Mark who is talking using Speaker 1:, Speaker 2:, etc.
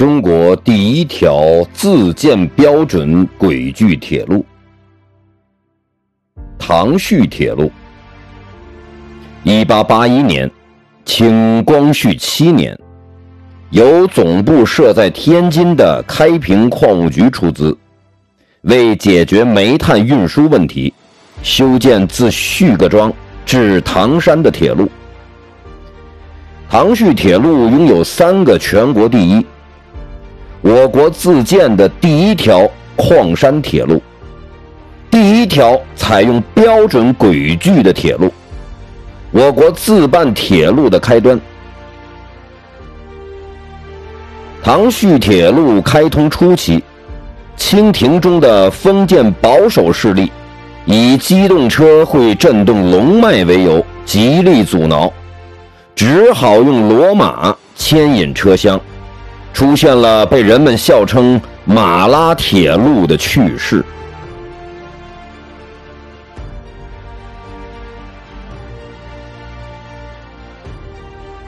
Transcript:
Speaker 1: 中国第一条自建标准轨距铁路——唐胥铁路。一八八一年，清光绪七年，由总部设在天津的开平矿务局出资，为解决煤炭运输问题，修建自胥各庄至唐山的铁路。唐胥铁路拥有三个全国第一。我国自建的第一条矿山铁路，第一条采用标准轨距的铁路，我国自办铁路的开端。唐胥铁路开通初期，清廷中的封建保守势力以机动车会震动龙脉为由，极力阻挠，只好用骡马牵引车厢。出现了被人们笑称“马拉铁路”的趣事。